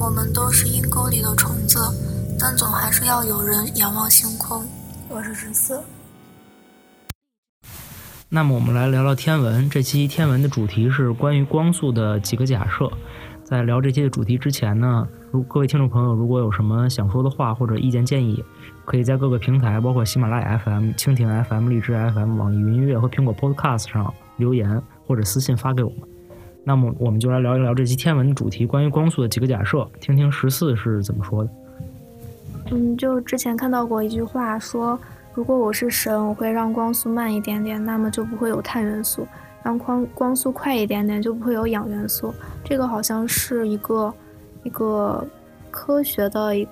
我们都是阴沟里的虫子，但总还是要有人仰望星空。我是十四。那么我们来聊聊天文。这期天文的主题是关于光速的几个假设。在聊这期的主题之前呢，如各位听众朋友如果有什么想说的话或者意见建议，可以在各个平台，包括喜马拉雅 FM、蜻蜓 FM、荔枝 FM、网易云音乐和苹果 Podcast 上留言或者私信发给我们。那么我们就来聊一聊这期天文主题，关于光速的几个假设，听听十四是怎么说的。嗯，就之前看到过一句话说。如果我是神，我会让光速慢一点点，那么就不会有碳元素；让光光速快一点点，就不会有氧元素。这个好像是一个一个科学的一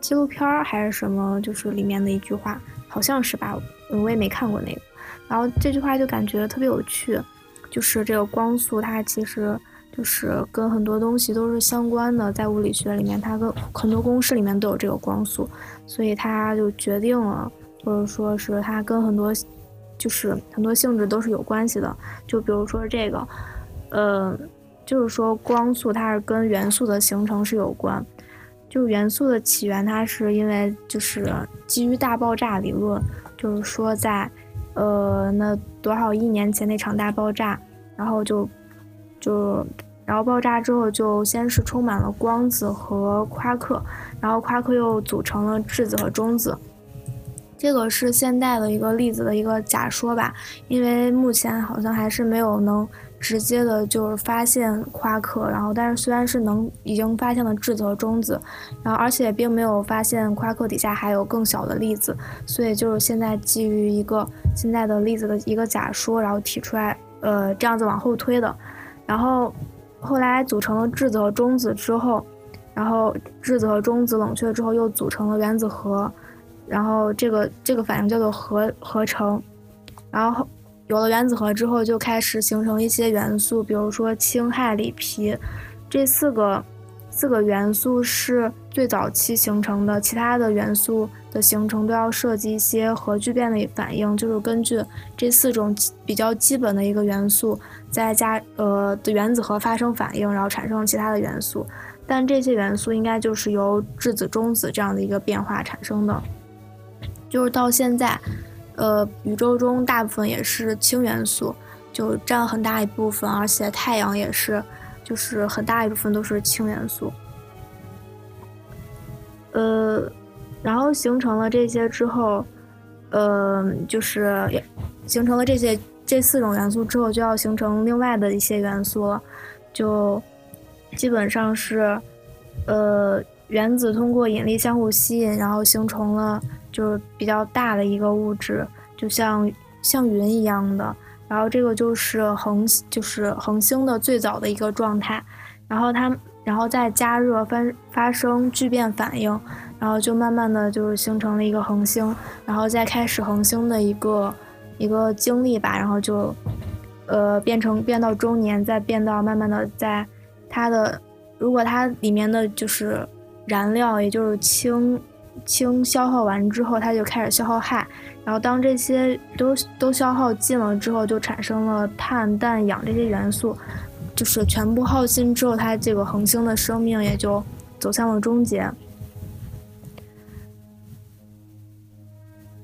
纪录片儿还是什么，就是里面的一句话，好像是吧？我也没看过那个。然后这句话就感觉特别有趣，就是这个光速它其实。就是跟很多东西都是相关的，在物理学里面，它跟很多公式里面都有这个光速，所以它就决定了，或者说是它跟很多，就是很多性质都是有关系的。就比如说这个，呃，就是说光速它是跟元素的形成是有关，就元素的起源它是因为就是基于大爆炸理论，就是说在，呃，那多少亿年前那场大爆炸，然后就。就，然后爆炸之后，就先是充满了光子和夸克，然后夸克又组成了质子和中子。这个是现代的一个粒子的一个假说吧，因为目前好像还是没有能直接的，就是发现夸克。然后，但是虽然是能已经发现了质子和中子，然后而且并没有发现夸克底下还有更小的粒子，所以就是现在基于一个现在的粒子的一个假说，然后提出来，呃，这样子往后推的。然后，后来组成了质子和中子之后，然后质子和中子冷却之后又组成了原子核，然后这个这个反应叫做核合成，然后有了原子核之后就开始形成一些元素，比如说氢、氦、锂、铍，这四个四个元素是最早期形成的，其他的元素。的形成都要涉及一些核聚变的反应，就是根据这四种比较基本的一个元素，再加呃的原子核发生反应，然后产生其他的元素。但这些元素应该就是由质子中子这样的一个变化产生的。就是到现在，呃，宇宙中大部分也是氢元素，就占很大一部分，而且太阳也是，就是很大一部分都是氢元素。呃。然后形成了这些之后，呃，就是形成了这些这四种元素之后，就要形成另外的一些元素了，就基本上是，呃，原子通过引力相互吸引，然后形成了就是比较大的一个物质，就像像云一样的。然后这个就是恒就是恒星的最早的一个状态，然后它然后再加热发发生聚变反应。然后就慢慢的就是形成了一个恒星，然后再开始恒星的一个一个经历吧，然后就，呃，变成变到中年，再变到慢慢的在它的，如果它里面的就是燃料，也就是氢氢消耗完之后，它就开始消耗氦，然后当这些都都消耗尽了之后，就产生了碳、氮、氧这些元素，就是全部耗尽之后，它这个恒星的生命也就走向了终结。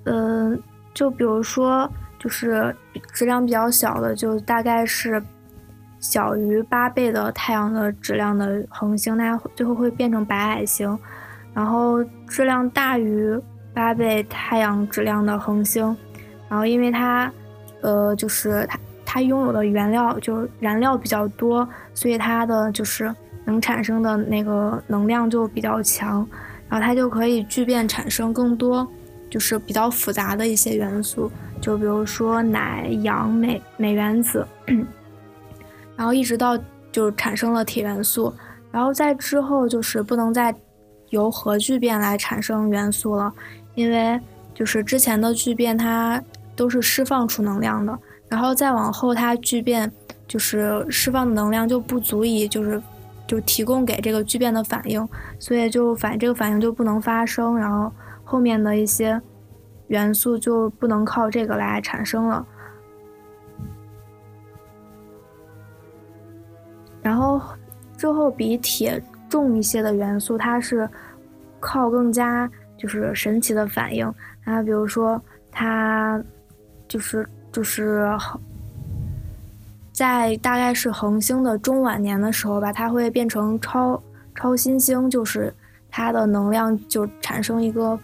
嗯，就比如说，就是质量比较小的，就大概是小于八倍的太阳的质量的恒星，它最后会变成白矮星。然后质量大于八倍太阳质量的恒星，然后因为它，呃，就是它它拥有的原料就是燃料比较多，所以它的就是能产生的那个能量就比较强，然后它就可以聚变产生更多。就是比较复杂的一些元素，就比如说氖、氧、镁、镁原子，然后一直到就是产生了铁元素，然后在之后就是不能再由核聚变来产生元素了，因为就是之前的聚变它都是释放出能量的，然后再往后它聚变就是释放的能量就不足以就是就提供给这个聚变的反应，所以就反这个反应就不能发生，然后。后面的一些元素就不能靠这个来产生了，然后之后比铁重一些的元素，它是靠更加就是神奇的反应。啊，比如说它就是就是在大概是恒星的中晚年的时候吧，它会变成超超新星，就是它的能量就产生一个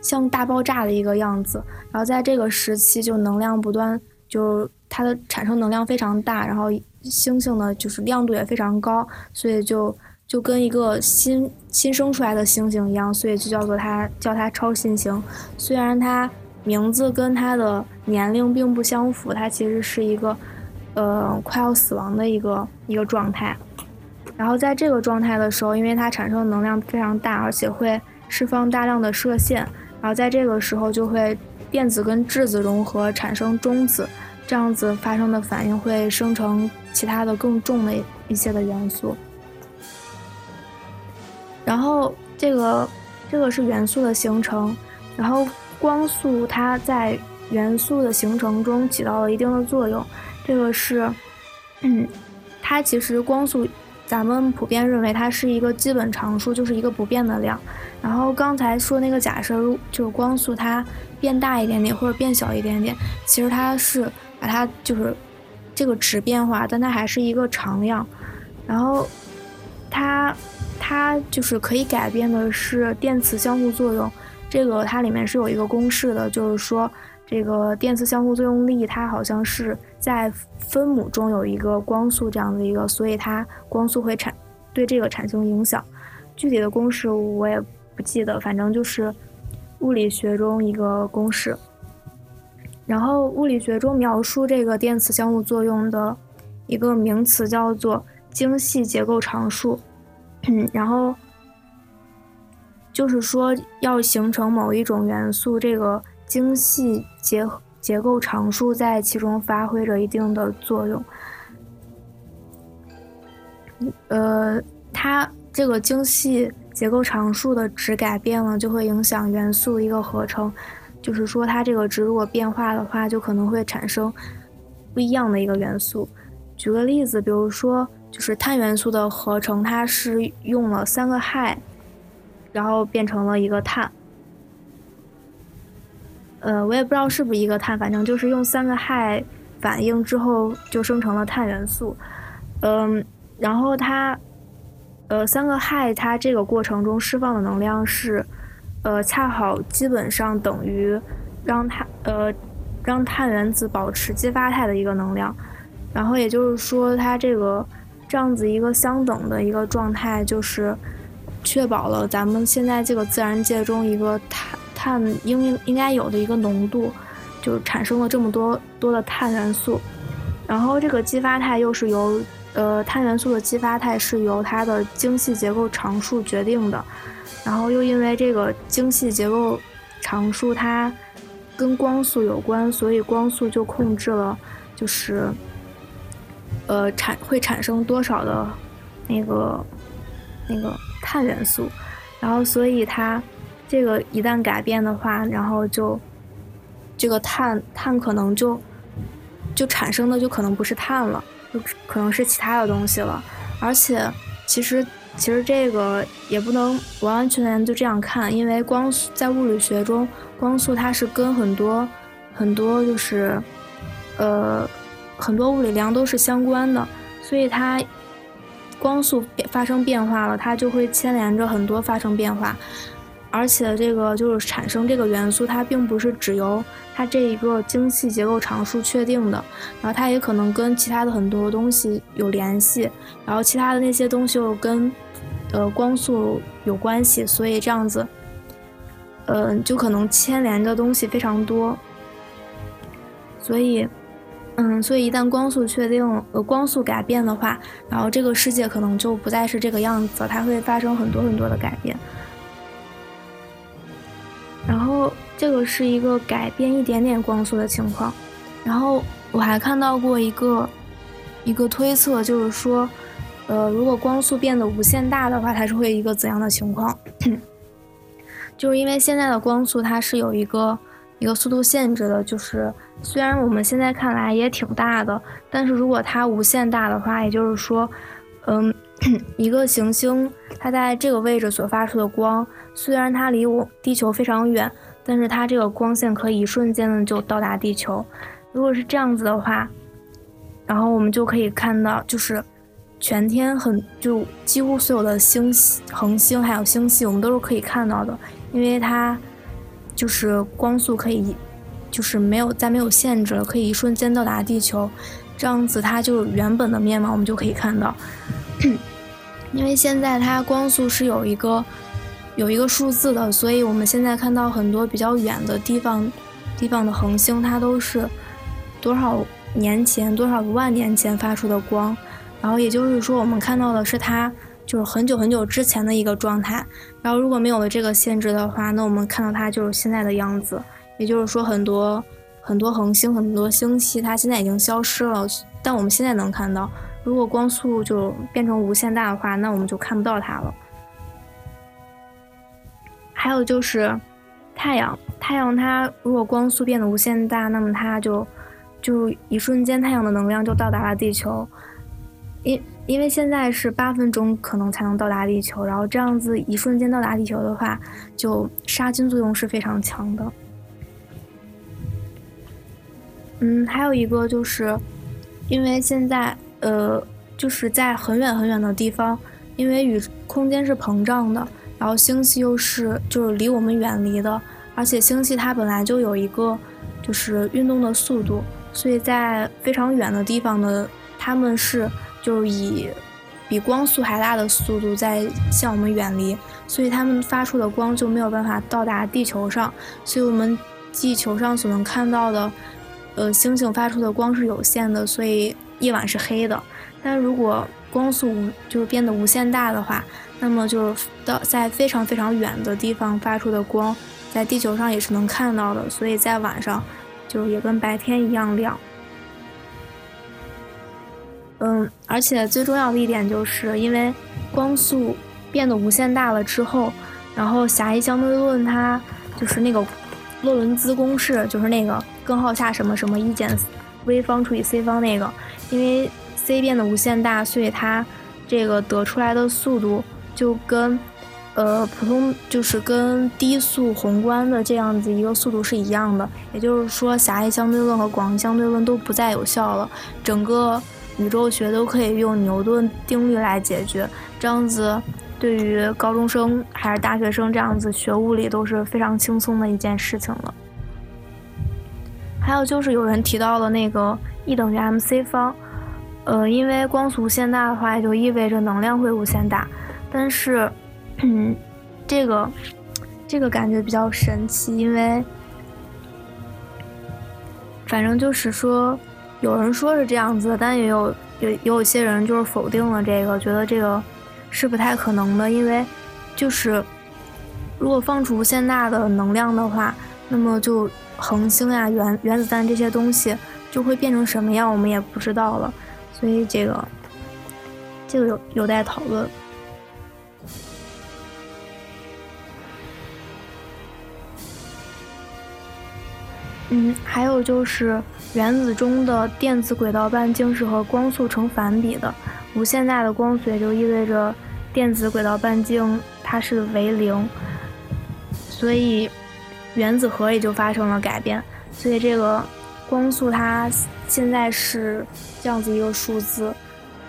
像大爆炸的一个样子，然后在这个时期就能量不断，就它的产生能量非常大，然后星星的就是亮度也非常高，所以就就跟一个新新生出来的星星一样，所以就叫做它叫它超新星，虽然它名字跟它的年龄并不相符，它其实是一个。呃，快要死亡的一个一个状态，然后在这个状态的时候，因为它产生的能量非常大，而且会释放大量的射线，然后在这个时候就会电子跟质子融合产生中子，这样子发生的反应会生成其他的更重的一些的元素。然后这个这个是元素的形成，然后光速它在元素的形成中起到了一定的作用。这个是，嗯，它其实光速，咱们普遍认为它是一个基本常数，就是一个不变的量。然后刚才说那个假设，就是光速它变大一点点或者变小一点点，其实它是把它就是这个值变化，但它还是一个常量。然后它它就是可以改变的是电磁相互作用，这个它里面是有一个公式的，就是说。这个电磁相互作用力，它好像是在分母中有一个光速这样的一个，所以它光速会产对这个产生影响。具体的公式我也不记得，反正就是物理学中一个公式。然后物理学中描述这个电磁相互作用的一个名词叫做精细结构常数。嗯，然后就是说要形成某一种元素，这个。精细结结构常数在其中发挥着一定的作用。呃，它这个精细结构常数的值改变了，就会影响元素一个合成。就是说，它这个值如果变化的话，就可能会产生不一样的一个元素。举个例子，比如说，就是碳元素的合成，它是用了三个氦，然后变成了一个碳。呃，我也不知道是不是一个碳，反正就是用三个氦反应之后就生成了碳元素。嗯，然后它，呃，三个氦它这个过程中释放的能量是，呃，恰好基本上等于让它呃让碳原子保持激发态的一个能量。然后也就是说，它这个这样子一个相等的一个状态，就是确保了咱们现在这个自然界中一个碳。碳应应该有的一个浓度，就产生了这么多多的碳元素，然后这个激发态又是由呃碳元素的激发态是由它的精细结构常数决定的，然后又因为这个精细结构常数它跟光速有关，所以光速就控制了就是呃产会产生多少的那个那个碳元素，然后所以它。这个一旦改变的话，然后就这个碳碳可能就就产生的就可能不是碳了，就可能是其他的东西了。而且其实其实这个也不能完完全全就这样看，因为光在物理学中，光速它是跟很多很多就是呃很多物理量都是相关的，所以它光速发生变化了，它就会牵连着很多发生变化。而且这个就是产生这个元素，它并不是只由它这一个精细结构常数确定的，然后它也可能跟其他的很多东西有联系，然后其他的那些东西又跟呃光速有关系，所以这样子，嗯，就可能牵连的东西非常多。所以，嗯，所以一旦光速确定，呃，光速改变的话，然后这个世界可能就不再是这个样子，它会发生很多很多的改变。然后这个是一个改变一点点光速的情况，然后我还看到过一个一个推测，就是说，呃，如果光速变得无限大的话，它是会一个怎样的情况？就是因为现在的光速它是有一个一个速度限制的，就是虽然我们现在看来也挺大的，但是如果它无限大的话，也就是说，嗯，一个行星它在这个位置所发出的光，虽然它离我地球非常远，但是它这个光线可以一瞬间的就到达地球。如果是这样子的话，然后我们就可以看到，就是全天很就几乎所有的星恒星还有星系，我们都是可以看到的，因为它就是光速可以，就是没有在没有限制了，可以一瞬间到达地球。这样子，它就原本的面貌我们就可以看到。因为现在它光速是有一个有一个数字的，所以我们现在看到很多比较远的地方地方的恒星，它都是多少年前、多少万年前发出的光。然后也就是说，我们看到的是它就是很久很久之前的一个状态。然后如果没有了这个限制的话，那我们看到它就是现在的样子。也就是说，很多。很多恒星、很多星系，它现在已经消失了，但我们现在能看到。如果光速就变成无限大的话，那我们就看不到它了。还有就是太阳，太阳它如果光速变得无限大，那么它就就一瞬间太阳的能量就到达了地球。因因为现在是八分钟可能才能到达地球，然后这样子一瞬间到达地球的话，就杀菌作用是非常强的。嗯，还有一个就是，因为现在呃，就是在很远很远的地方，因为宇空间是膨胀的，然后星系又是就是离我们远离的，而且星系它本来就有一个就是运动的速度，所以在非常远的地方的，他们是就是以比光速还大的速度在向我们远离，所以他们发出的光就没有办法到达地球上，所以我们地球上所能看到的。呃，星星发出的光是有限的，所以夜晚是黑的。但如果光速就是变得无限大的话，那么就是到在非常非常远的地方发出的光，在地球上也是能看到的，所以在晚上就也跟白天一样亮。嗯，而且最重要的一点就是，因为光速变得无限大了之后，然后狭义相对论它就是那个洛伦兹公式，就是那个。根号下什么什么一减 v 方除以 c 方那个，因为 c 变得无限大，所以它这个得出来的速度就跟呃普通就是跟低速宏观的这样子一个速度是一样的。也就是说，狭义相对论和广义相对论都不再有效了，整个宇宙学都可以用牛顿定律来解决。这样子对于高中生还是大学生这样子学物理都是非常轻松的一件事情了。还有就是有人提到了那个 E 等于 mc 方，呃，因为光速无限大的话，也就意味着能量会无限大。但是，嗯，这个这个感觉比较神奇，因为反正就是说，有人说是这样子，但也有有有些人就是否定了这个，觉得这个是不太可能的，因为就是如果放出无限大的能量的话，那么就。恒星呀、原原子弹这些东西就会变成什么样，我们也不知道了，所以这个这个有有待讨论。嗯，还有就是原子中的电子轨道半径是和光速成反比的，无限大的光速也就意味着电子轨道半径它是为零，所以。原子核也就发生了改变，所以这个光速它现在是这样子一个数字，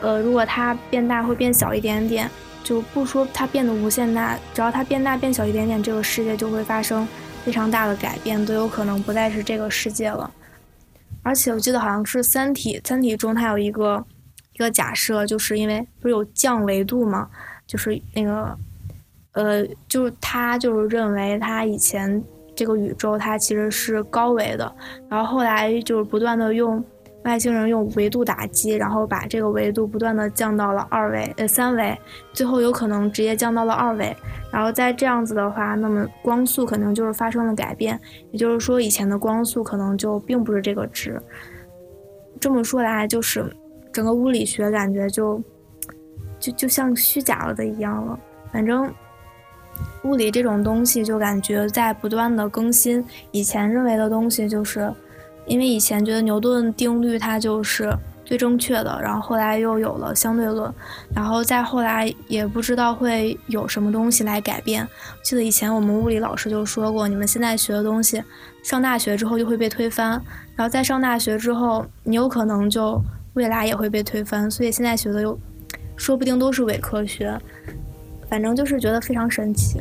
呃，如果它变大会变小一点点，就不说它变得无限大，只要它变大变小一点点，这个世界就会发生非常大的改变，都有可能不再是这个世界了。而且我记得好像是《三体》，《三体》中它有一个一个假设，就是因为不是有降维度吗？就是那个，呃，就是他就是认为他以前。这个宇宙它其实是高维的，然后后来就是不断的用外星人用维度打击，然后把这个维度不断的降到了二维呃三维，最后有可能直接降到了二维。然后再这样子的话，那么光速可能就是发生了改变，也就是说以前的光速可能就并不是这个值。这么说来，就是整个物理学感觉就就就像虚假了的一样了，反正。物理这种东西就感觉在不断的更新，以前认为的东西就是，因为以前觉得牛顿定律它就是最正确的，然后后来又有了相对论，然后再后来也不知道会有什么东西来改变。记得以前我们物理老师就说过，你们现在学的东西，上大学之后就会被推翻，然后在上大学之后，你有可能就未来也会被推翻，所以现在学的又说不定都是伪科学，反正就是觉得非常神奇。